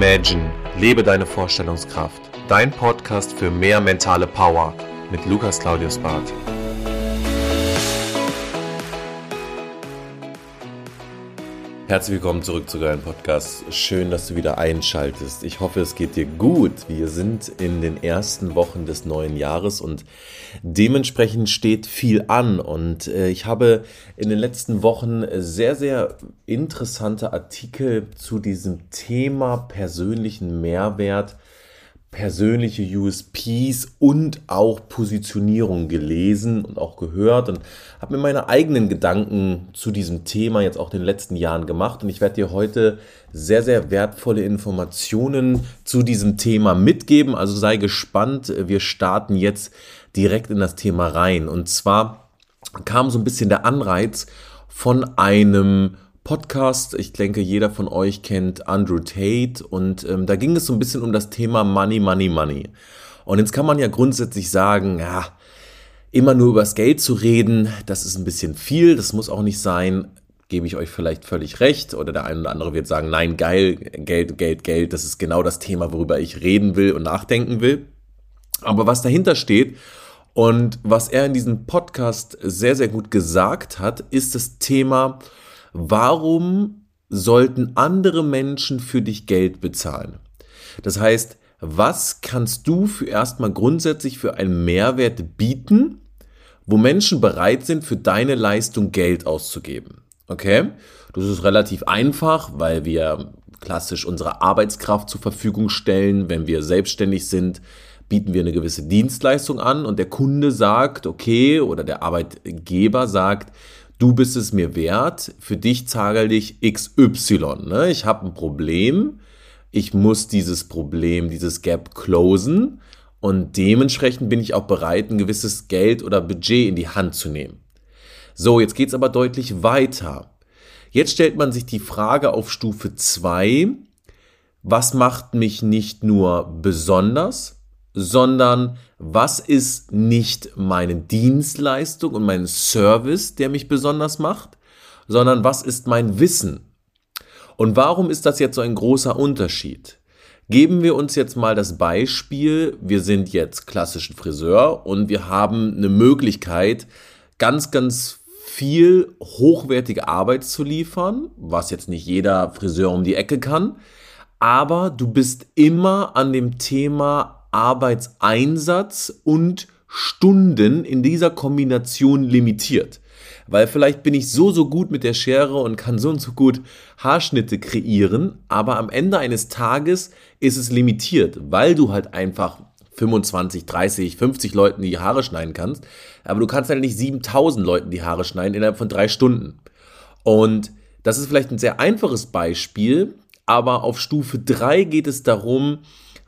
Imagine, lebe deine Vorstellungskraft. Dein Podcast für mehr mentale Power mit Lukas Claudius Barth. Herzlich willkommen zurück zu deinem Podcast. Schön, dass du wieder einschaltest. Ich hoffe, es geht dir gut. Wir sind in den ersten Wochen des neuen Jahres und dementsprechend steht viel an. Und äh, ich habe in den letzten Wochen sehr, sehr interessante Artikel zu diesem Thema persönlichen Mehrwert persönliche USPs und auch Positionierung gelesen und auch gehört und habe mir meine eigenen Gedanken zu diesem Thema jetzt auch in den letzten Jahren gemacht und ich werde dir heute sehr, sehr wertvolle Informationen zu diesem Thema mitgeben. Also sei gespannt, wir starten jetzt direkt in das Thema rein und zwar kam so ein bisschen der Anreiz von einem Podcast. Ich denke, jeder von euch kennt Andrew Tate und ähm, da ging es so ein bisschen um das Thema Money, Money, Money. Und jetzt kann man ja grundsätzlich sagen, ja, immer nur über das Geld zu reden, das ist ein bisschen viel, das muss auch nicht sein. Gebe ich euch vielleicht völlig recht oder der eine oder andere wird sagen, nein, geil, Geld, Geld, Geld, das ist genau das Thema, worüber ich reden will und nachdenken will. Aber was dahinter steht und was er in diesem Podcast sehr, sehr gut gesagt hat, ist das Thema, warum sollten andere Menschen für dich Geld bezahlen? Das heißt, was kannst du für erstmal grundsätzlich für einen Mehrwert bieten, wo Menschen bereit sind, für deine Leistung Geld auszugeben? Okay? Das ist relativ einfach, weil wir klassisch unsere Arbeitskraft zur Verfügung stellen. Wenn wir selbstständig sind, bieten wir eine gewisse Dienstleistung an und der Kunde sagt, okay, oder der Arbeitgeber sagt, du bist es mir wert, für dich zahle ich XY. Ne? Ich habe ein Problem, ich muss dieses Problem, dieses Gap closen und dementsprechend bin ich auch bereit, ein gewisses Geld oder Budget in die Hand zu nehmen. So, jetzt geht's aber deutlich weiter. Jetzt stellt man sich die Frage auf Stufe 2, was macht mich nicht nur besonders, sondern was ist nicht meine Dienstleistung und mein Service, der mich besonders macht, sondern was ist mein Wissen. Und warum ist das jetzt so ein großer Unterschied? Geben wir uns jetzt mal das Beispiel, wir sind jetzt klassischen Friseur und wir haben eine Möglichkeit, ganz, ganz viel hochwertige Arbeit zu liefern, was jetzt nicht jeder Friseur um die Ecke kann, aber du bist immer an dem Thema Arbeitseinsatz und Stunden in dieser Kombination limitiert. Weil vielleicht bin ich so, so gut mit der Schere und kann so und so gut Haarschnitte kreieren, aber am Ende eines Tages ist es limitiert, weil du halt einfach 25, 30, 50 Leuten die Haare schneiden kannst, aber du kannst halt nicht 7000 Leuten die Haare schneiden innerhalb von drei Stunden. Und das ist vielleicht ein sehr einfaches Beispiel, aber auf Stufe 3 geht es darum,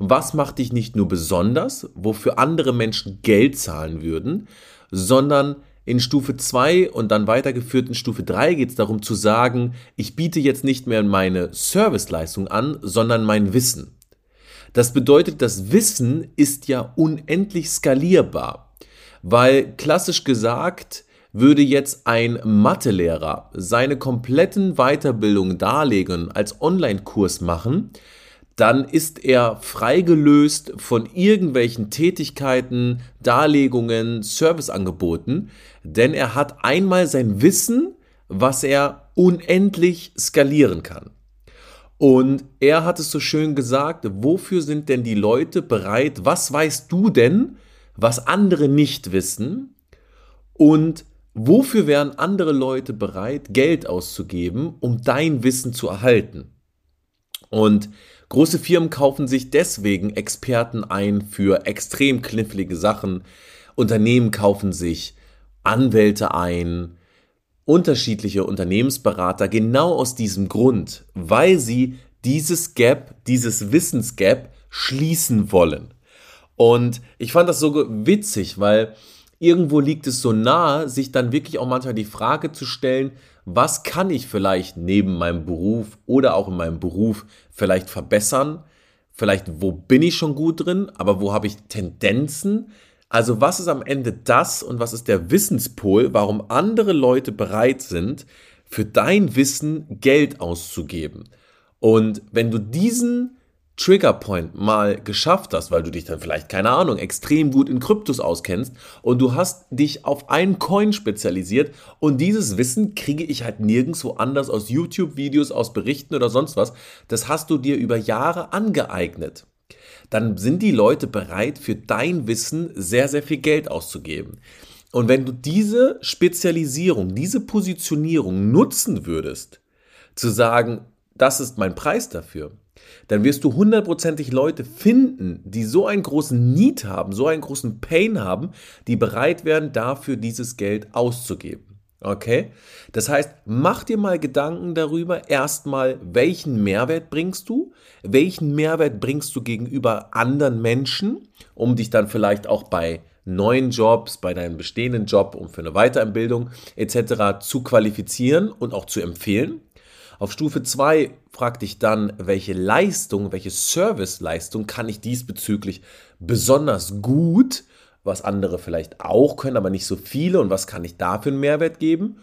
was macht dich nicht nur besonders, wofür andere Menschen Geld zahlen würden, sondern in Stufe 2 und dann weitergeführt in Stufe 3 geht es darum zu sagen, ich biete jetzt nicht mehr meine Serviceleistung an, sondern mein Wissen. Das bedeutet, das Wissen ist ja unendlich skalierbar, weil klassisch gesagt, würde jetzt ein Mathelehrer seine kompletten Weiterbildungen darlegen, als Online-Kurs machen, dann ist er freigelöst von irgendwelchen Tätigkeiten, Darlegungen, Serviceangeboten, denn er hat einmal sein Wissen, was er unendlich skalieren kann. Und er hat es so schön gesagt, wofür sind denn die Leute bereit? Was weißt du denn, was andere nicht wissen? Und wofür wären andere Leute bereit, Geld auszugeben, um dein Wissen zu erhalten? Und Große Firmen kaufen sich deswegen Experten ein für extrem knifflige Sachen. Unternehmen kaufen sich Anwälte ein, unterschiedliche Unternehmensberater, genau aus diesem Grund, weil sie dieses Gap, dieses Wissensgap schließen wollen. Und ich fand das so witzig, weil irgendwo liegt es so nahe, sich dann wirklich auch manchmal die Frage zu stellen, was kann ich vielleicht neben meinem Beruf oder auch in meinem Beruf vielleicht verbessern? Vielleicht, wo bin ich schon gut drin, aber wo habe ich Tendenzen? Also was ist am Ende das und was ist der Wissenspol, warum andere Leute bereit sind, für dein Wissen Geld auszugeben? Und wenn du diesen Triggerpoint mal geschafft hast, weil du dich dann vielleicht, keine Ahnung, extrem gut in Kryptos auskennst und du hast dich auf einen Coin spezialisiert und dieses Wissen kriege ich halt nirgendwo anders aus YouTube-Videos, aus Berichten oder sonst was. Das hast du dir über Jahre angeeignet. Dann sind die Leute bereit, für dein Wissen sehr, sehr viel Geld auszugeben. Und wenn du diese Spezialisierung, diese Positionierung nutzen würdest, zu sagen, das ist mein Preis dafür, dann wirst du hundertprozentig Leute finden, die so einen großen Need haben, so einen großen Pain haben, die bereit werden, dafür dieses Geld auszugeben. Okay? Das heißt, mach dir mal Gedanken darüber, erstmal, welchen Mehrwert bringst du? Welchen Mehrwert bringst du gegenüber anderen Menschen, um dich dann vielleicht auch bei neuen Jobs, bei deinem bestehenden Job, um für eine Weiterbildung etc. zu qualifizieren und auch zu empfehlen? Auf Stufe 2 frag dich dann, welche Leistung, welche Serviceleistung kann ich diesbezüglich besonders gut, was andere vielleicht auch können, aber nicht so viele und was kann ich da für einen Mehrwert geben?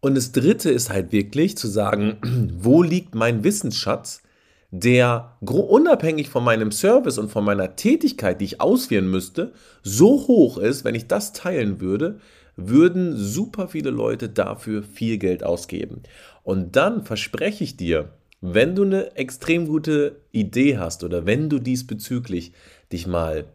Und das dritte ist halt wirklich zu sagen, wo liegt mein Wissensschatz, der unabhängig von meinem Service und von meiner Tätigkeit, die ich ausführen müsste, so hoch ist, wenn ich das teilen würde, würden super viele Leute dafür viel Geld ausgeben. Und dann verspreche ich dir, wenn du eine extrem gute Idee hast oder wenn du diesbezüglich dich mal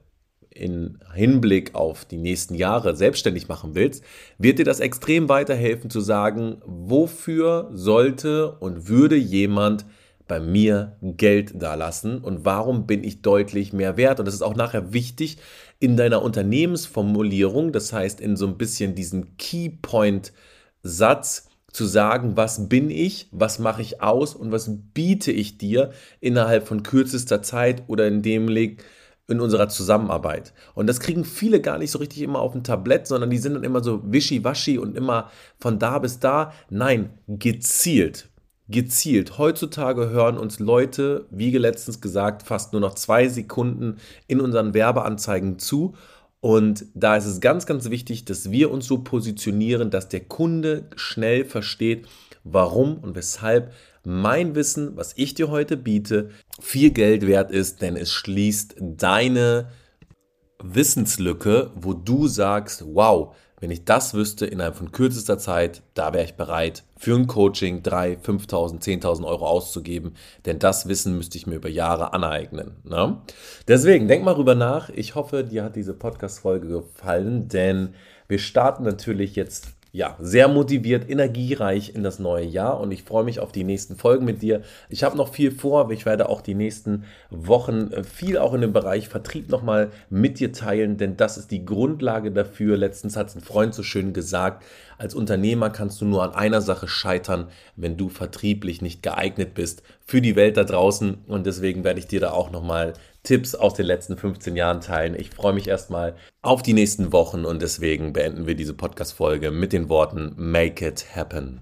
in Hinblick auf die nächsten Jahre selbstständig machen willst, wird dir das extrem weiterhelfen zu sagen, wofür sollte und würde jemand bei mir Geld dalassen und warum bin ich deutlich mehr wert. Und das ist auch nachher wichtig in deiner Unternehmensformulierung, das heißt in so ein bisschen diesen Keypoint-Satz, zu sagen, was bin ich, was mache ich aus und was biete ich dir innerhalb von kürzester Zeit oder in dem Leg in unserer Zusammenarbeit. Und das kriegen viele gar nicht so richtig immer auf dem Tablett, sondern die sind dann immer so wischiwaschi und immer von da bis da. Nein, gezielt. Gezielt. Heutzutage hören uns Leute, wie letztens gesagt, fast nur noch zwei Sekunden in unseren Werbeanzeigen zu und da ist es ganz, ganz wichtig, dass wir uns so positionieren, dass der Kunde schnell versteht, warum und weshalb mein Wissen, was ich dir heute biete, viel Geld wert ist, denn es schließt deine Wissenslücke, wo du sagst, wow, wenn ich das wüsste innerhalb von kürzester Zeit, da wäre ich bereit, für ein Coaching 3, 5.000, 10.000 Euro auszugeben, denn das Wissen müsste ich mir über Jahre aneignen. Ne? Deswegen, denk mal drüber nach. Ich hoffe, dir hat diese Podcast-Folge gefallen, denn wir starten natürlich jetzt ja, sehr motiviert, energiereich in das neue Jahr und ich freue mich auf die nächsten Folgen mit dir. Ich habe noch viel vor, ich werde auch die nächsten Wochen äh, viel auch in dem Bereich Vertrieb nochmal mit dir teilen, denn das ist die Grundlage dafür. Letztens hat es ein Freund so schön gesagt, als Unternehmer kannst du nur an einer Sache scheitern, wenn du vertrieblich nicht geeignet bist für die Welt da draußen und deswegen werde ich dir da auch nochmal Tipps aus den letzten 15 Jahren teilen. Ich freue mich erstmal auf die nächsten Wochen und deswegen beenden wir diese Podcast-Folge mit den Worten Make it happen.